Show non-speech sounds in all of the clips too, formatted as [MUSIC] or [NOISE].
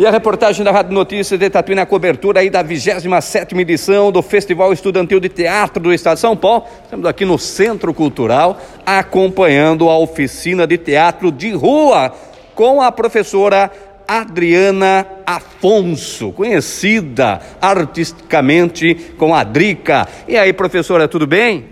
E a reportagem da Rádio Notícias de Tatuí na cobertura aí da 27 edição do Festival Estudantil de Teatro do Estado de São Paulo. Estamos aqui no Centro Cultural acompanhando a oficina de teatro de rua com a professora Adriana Afonso, conhecida artisticamente como Adrica. E aí, professora, tudo bem?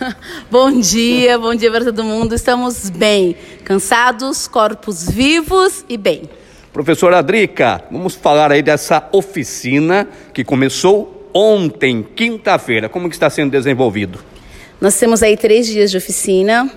[LAUGHS] bom dia, bom dia para todo mundo. Estamos bem, cansados, corpos vivos e bem. Professora Adrica, vamos falar aí dessa oficina que começou ontem, quinta-feira. Como que está sendo desenvolvido? Nós temos aí três dias de oficina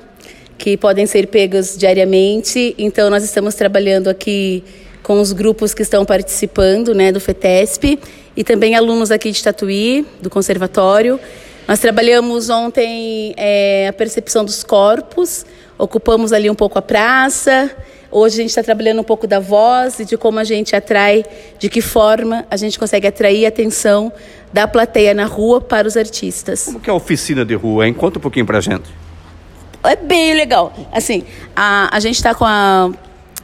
que podem ser pegos diariamente. Então nós estamos trabalhando aqui com os grupos que estão participando, né, do FETESP e também alunos aqui de Tatuí, do conservatório. Nós trabalhamos ontem é, a percepção dos corpos, ocupamos ali um pouco a praça. Hoje a gente está trabalhando um pouco da voz e de como a gente atrai, de que forma a gente consegue atrair a atenção da plateia na rua para os artistas. Como que é a oficina de rua, hein? Conta um pouquinho para a gente. É bem legal. Assim, a, a gente está com a...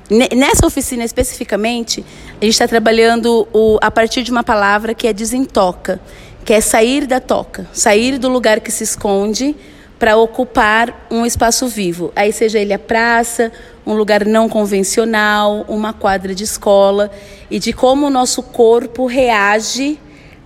Nessa oficina especificamente, a gente está trabalhando o, a partir de uma palavra que é desentoca, que é sair da toca, sair do lugar que se esconde para ocupar um espaço vivo. Aí seja ele a praça, um lugar não convencional, uma quadra de escola e de como o nosso corpo reage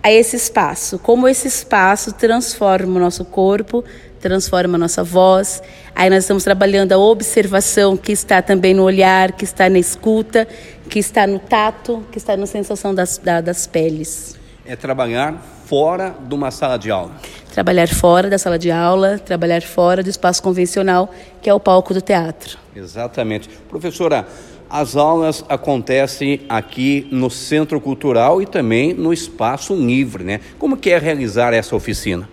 a esse espaço, como esse espaço transforma o nosso corpo, transforma a nossa voz. Aí nós estamos trabalhando a observação que está também no olhar, que está na escuta, que está no tato, que está na sensação das, das peles. É trabalhar fora de uma sala de aula. Trabalhar fora da sala de aula, trabalhar fora do espaço convencional, que é o palco do teatro. Exatamente. Professora, as aulas acontecem aqui no Centro Cultural e também no Espaço Livre, né? Como que é realizar essa oficina?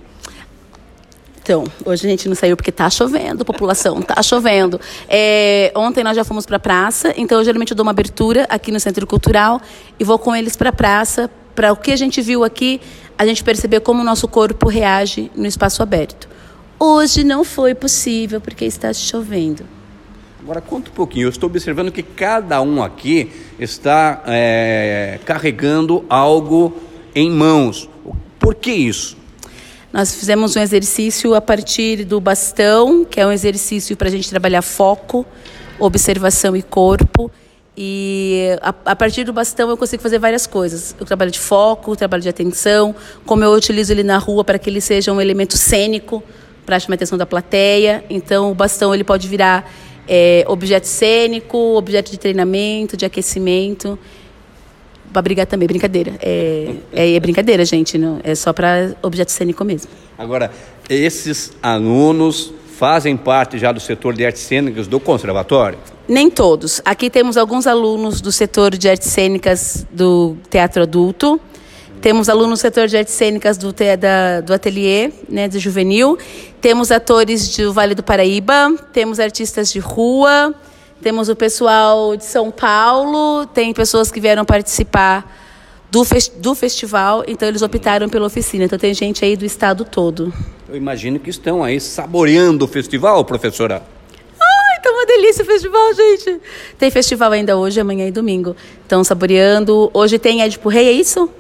Então, hoje a gente não saiu porque tá chovendo, população, tá chovendo. É, ontem nós já fomos para a praça, então eu geralmente dou uma abertura aqui no Centro Cultural e vou com eles para a praça, para o que a gente viu aqui, a gente perceber como o nosso corpo reage no espaço aberto. Hoje não foi possível porque está chovendo. Agora conta um pouquinho, eu estou observando que cada um aqui está é, carregando algo em mãos. Por que isso? Nós fizemos um exercício a partir do bastão, que é um exercício para a gente trabalhar foco, observação e corpo. E a, a, partir do bastão eu consigo fazer várias coisas. Eu trabalho de foco, trabalho de atenção, como eu utilizo ele na rua para que ele seja um elemento cênico para chamar a atenção da plateia. Então o bastão ele pode virar é, objeto cênico, objeto de treinamento, de aquecimento. Para brigar também, brincadeira. É, é, é, brincadeira, gente, não, é só para objeto cênico mesmo. Agora, esses alunos fazem parte já do setor de artes cênicas do conservatório? Nem todos. Aqui temos alguns alunos do setor de artes cênicas do teatro adulto. Temos alunos do setor de artes cênicas do, da, do ateliê, né, do juvenil. Temos atores do Vale do Paraíba. Temos artistas de rua. Temos o pessoal de São Paulo. Tem pessoas que vieram participar do, do festival. Então, eles optaram pela oficina. Então, tem gente aí do estado todo. Eu imagino que estão aí saboreando o festival, professora. Ai, tá uma delícia o festival, gente. Tem festival ainda hoje, amanhã e domingo. Estão saboreando. Hoje tem Edipo Rei, é isso?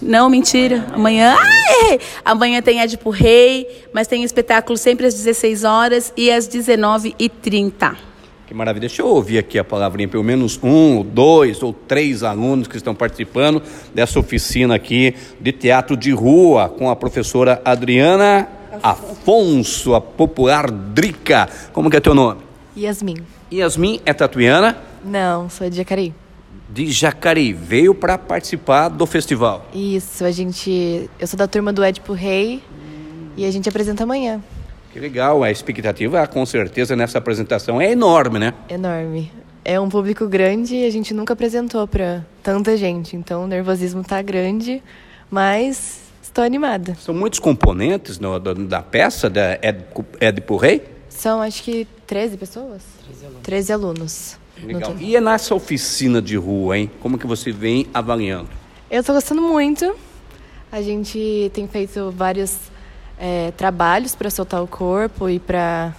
Não, mentira. Amanhã. Ah, Amanhã tem Edipo Rei, mas tem espetáculo sempre às 16 horas e às 19h30. Que maravilha. Deixa eu ouvir aqui a palavrinha, pelo menos um, dois ou três alunos que estão participando dessa oficina aqui de teatro de rua com a professora Adriana Afonso, a popular Drica. Como que é teu nome? Yasmin. Yasmin é tatuiana? Não, sou de Jacareí de Jacareí. Veio para participar do festival. Isso, a gente. Eu sou da turma do Edipo Rei e a gente apresenta amanhã. Que legal, a expectativa com certeza nessa apresentação é enorme, né? Enorme. É um público grande e a gente nunca apresentou para tanta gente, então o nervosismo tá grande, mas estou animada. São muitos componentes no, da peça da Edipo Rei? São acho que 13 pessoas? 13 alunos. 13 alunos. Legal. E é nessa oficina de rua, hein? Como que você vem avaliando? Eu estou gostando muito. A gente tem feito vários é, trabalhos para soltar o corpo e para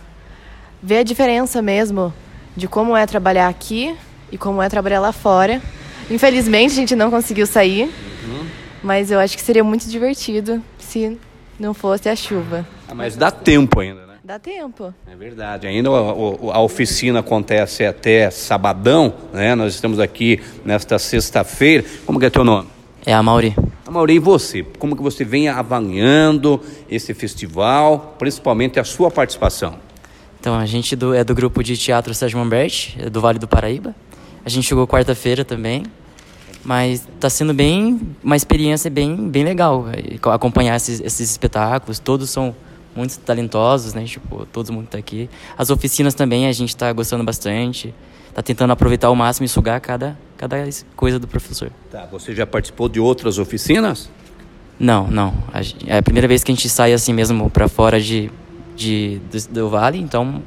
ver a diferença mesmo de como é trabalhar aqui e como é trabalhar lá fora. Infelizmente a gente não conseguiu sair, uhum. mas eu acho que seria muito divertido se não fosse a chuva. Ah, mas dá tempo ainda, né? Dá tempo. É verdade. Ainda a, a, oficina acontece até sabadão, né? Nós estamos aqui nesta sexta-feira. Como que é teu nome? É a Mauri. Mauri, e você? Como que você vem avaliando esse festival, principalmente a sua participação? Então, a gente do, é do grupo de teatro Sérgio Mamberti, é do Vale do Paraíba. A gente chegou quarta-feira também. Mas está sendo bem uma experiência bem, bem legal é, acompanhar esses, esses espetáculos. Todos são muito talentosos, né? Tipo, todo mundo está aqui. As oficinas também a gente está gostando bastante. Está tentando aproveitar ao máximo e sugar cada, cada coisa do professor. Tá, você já participou de outras oficinas? Não, não. É a primeira vez que a gente sai assim mesmo para fora de, de, do, do Vale, então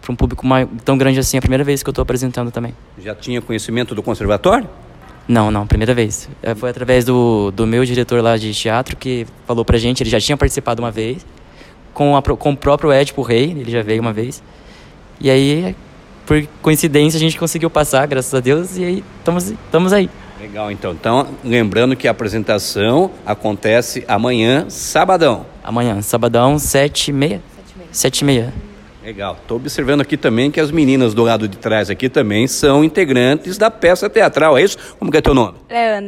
para um público mais, tão grande assim, é a primeira vez que eu estou apresentando também. Já tinha conhecimento do conservatório? Não, não, primeira vez. É, foi através do, do meu diretor lá de teatro que falou pra gente, ele já tinha participado uma vez, com, a, com o próprio Édipo Rei, ele já veio uma vez. E aí, por coincidência, a gente conseguiu passar, graças a Deus, e aí estamos aí. Legal, então. Então, lembrando que a apresentação acontece amanhã, sabadão. Amanhã, sabadão, sete e meia? Sete e meia. Sete e meia. Legal. Estou observando aqui também que as meninas do lado de trás aqui também são integrantes da peça teatral, é isso? Como que é teu nome? É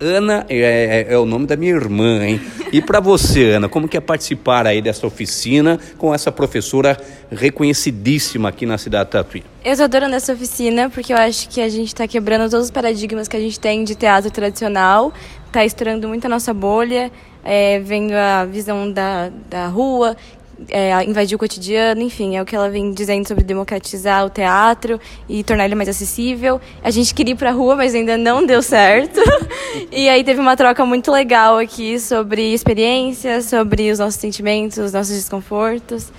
Ana. É, é, é o nome da minha irmã, hein? E para você, Ana, como que é participar aí dessa oficina com essa professora reconhecidíssima aqui na cidade de Tatuí? Eu estou adorando essa oficina porque eu acho que a gente está quebrando todos os paradigmas que a gente tem de teatro tradicional, está estourando muito a nossa bolha, é, vendo a visão da, da rua, é, invadir o cotidiano, enfim, é o que ela vem dizendo sobre democratizar o teatro e tornar ele mais acessível. A gente queria ir para a rua, mas ainda não deu certo. [LAUGHS] e aí teve uma troca muito legal aqui sobre experiências, sobre os nossos sentimentos, os nossos desconfortos.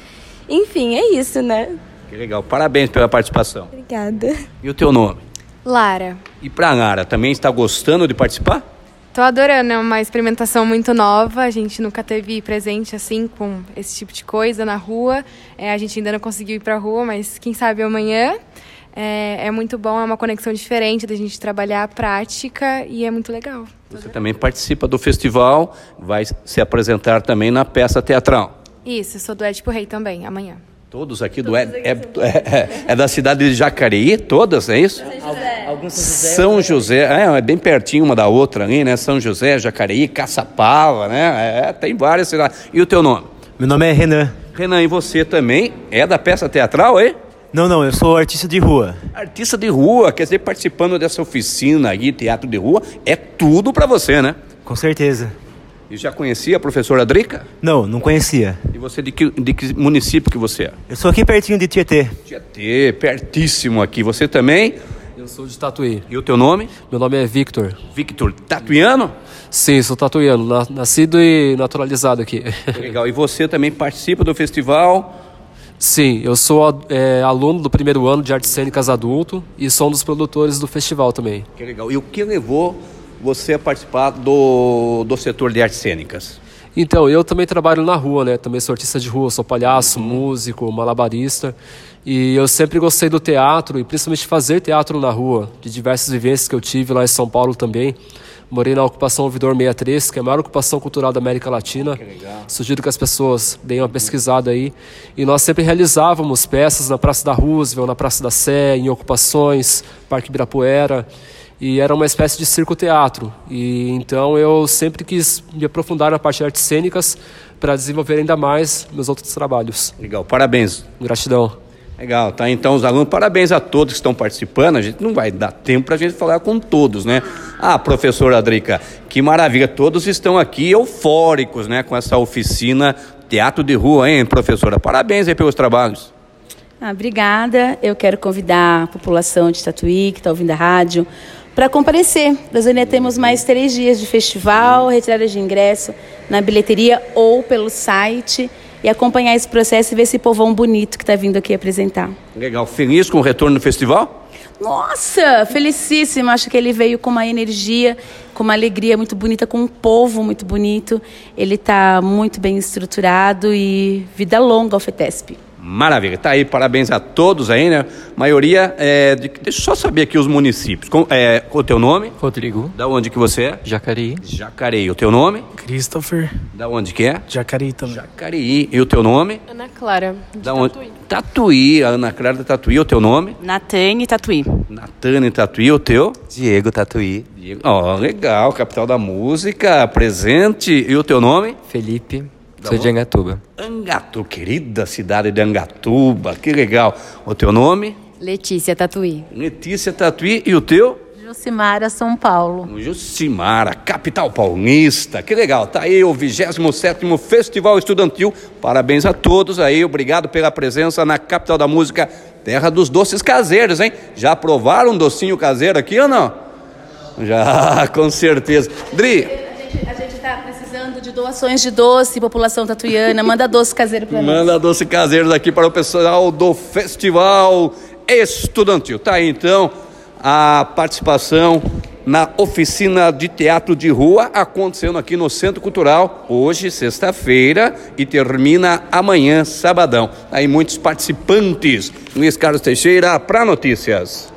Enfim, é isso, né? Que legal. Parabéns pela participação. Obrigada. E o teu nome? Lara. E para Lara, também está gostando de participar? Tô adorando, é uma experimentação muito nova. A gente nunca teve presente assim com esse tipo de coisa na rua. É, a gente ainda não conseguiu ir para a rua, mas quem sabe amanhã. É, é, muito bom, é uma conexão diferente da gente trabalhar a prática e é muito legal. Você também participa do festival, vai se apresentar também na peça teatral. Isso, sou do Edipo Rei também, amanhã. Todos aqui do Ed, é, é, é, da cidade de Jacareí, todas, é isso? São José. Alguns São José. São José, é, é bem pertinho uma da outra ali, né? São José, Jacareí, Caçapava, né? É, tem várias cidades. E o teu nome? Meu nome é Renan. Renan, e você também é da peça teatral, é? Não, não, eu sou artista de rua. Artista de rua, quer dizer, participando dessa oficina aí, teatro de rua, é tudo para você, né? Com certeza. E já conhecia a professora Drica? Não, não conhecia. E você de que, de que município que você é? Eu sou aqui pertinho de Tietê. Tietê, pertíssimo aqui. Você também? Eu sou de Tatuí. E o teu nome? Meu nome é Victor. Victor, tatuiano? Sim, sou tatuiano, nascido e naturalizado aqui. Legal. E você também participa do festival? Sim, eu sou é, aluno do primeiro ano de artes cênicas adulto e sou um dos produtores do festival também. Que legal. E o que levou você participar do, do setor de artes cênicas? Então, eu também trabalho na rua, né? Também sou artista de rua, sou palhaço, uhum. músico, malabarista. E eu sempre gostei do teatro e principalmente fazer teatro na rua, de diversas vivências que eu tive lá em São Paulo também. Morei na ocupação Ouvidor 63, que é a maior ocupação cultural da América Latina. Sugiro que as pessoas deem uma pesquisada aí. E nós sempre realizávamos peças na Praça da Roosevelt, na Praça da Sé, em ocupações, Parque Ibirapuera e era uma espécie de circo-teatro. E então eu sempre quis me aprofundar na parte de artes cênicas para desenvolver ainda mais meus outros trabalhos. Legal, parabéns. Gratidão. Legal, tá? Então, os alunos, parabéns a todos que estão participando. A gente não vai dar tempo para a gente falar com todos, né? Ah, professora Adrica, que maravilha. Todos estão aqui eufóricos, né? Com essa oficina Teatro de Rua, hein, professora? Parabéns aí pelos trabalhos. Ah, obrigada. Eu quero convidar a população de Tatuí, que está ouvindo a rádio, para comparecer. Nós ainda temos mais três dias de festival, retirada de ingresso na bilheteria ou pelo site e acompanhar esse processo e ver esse povão bonito que está vindo aqui apresentar. Legal. Feliz com o retorno do festival? Nossa, felicíssimo. Acho que ele veio com uma energia, com uma alegria muito bonita, com um povo muito bonito. Ele está muito bem estruturado e vida longa ao FETESP. Maravilha. Tá aí, parabéns a todos aí, né? Maioria é. De... Deixa eu só saber aqui os municípios. Com, é, o teu nome? Rodrigo. Da onde que você é? Jacareí. Jacareí. O teu nome? Christopher. Da onde que é? Jacareí também. Jacareí. E o teu nome? Ana Clara. Da onde? Tatuí. A Ana Clara da Tatuí. O teu nome? Natane Tatuí. Natane Tatuí. O teu? Diego Tatuí. Diego. Ó, legal. Capital da música. Presente. E o teu nome? Felipe. Da Sou de? Angatuba. Angatu, querida cidade de Angatuba. Que legal. O teu nome? Letícia Tatuí. Letícia Tatuí. E o teu? Jucimara, São Paulo. Jucimara, capital paulista. Que legal. Tá aí o 27º Festival Estudantil. Parabéns a todos aí. Obrigado pela presença na capital da música, terra dos doces caseiros, hein? Já provaram um docinho caseiro aqui ou não? Já, [LAUGHS] com certeza. Dri, A gente está precisando de doações de doce, população tatuiana. Manda doce caseiro para nós. manda doce caseiro aqui para o pessoal do Festival Estudantil. Tá aí então a participação na oficina de teatro de rua acontecendo aqui no Centro Cultural, hoje, sexta-feira, e termina amanhã, sabadão. Aí muitos participantes. Luiz Carlos Teixeira, para notícias.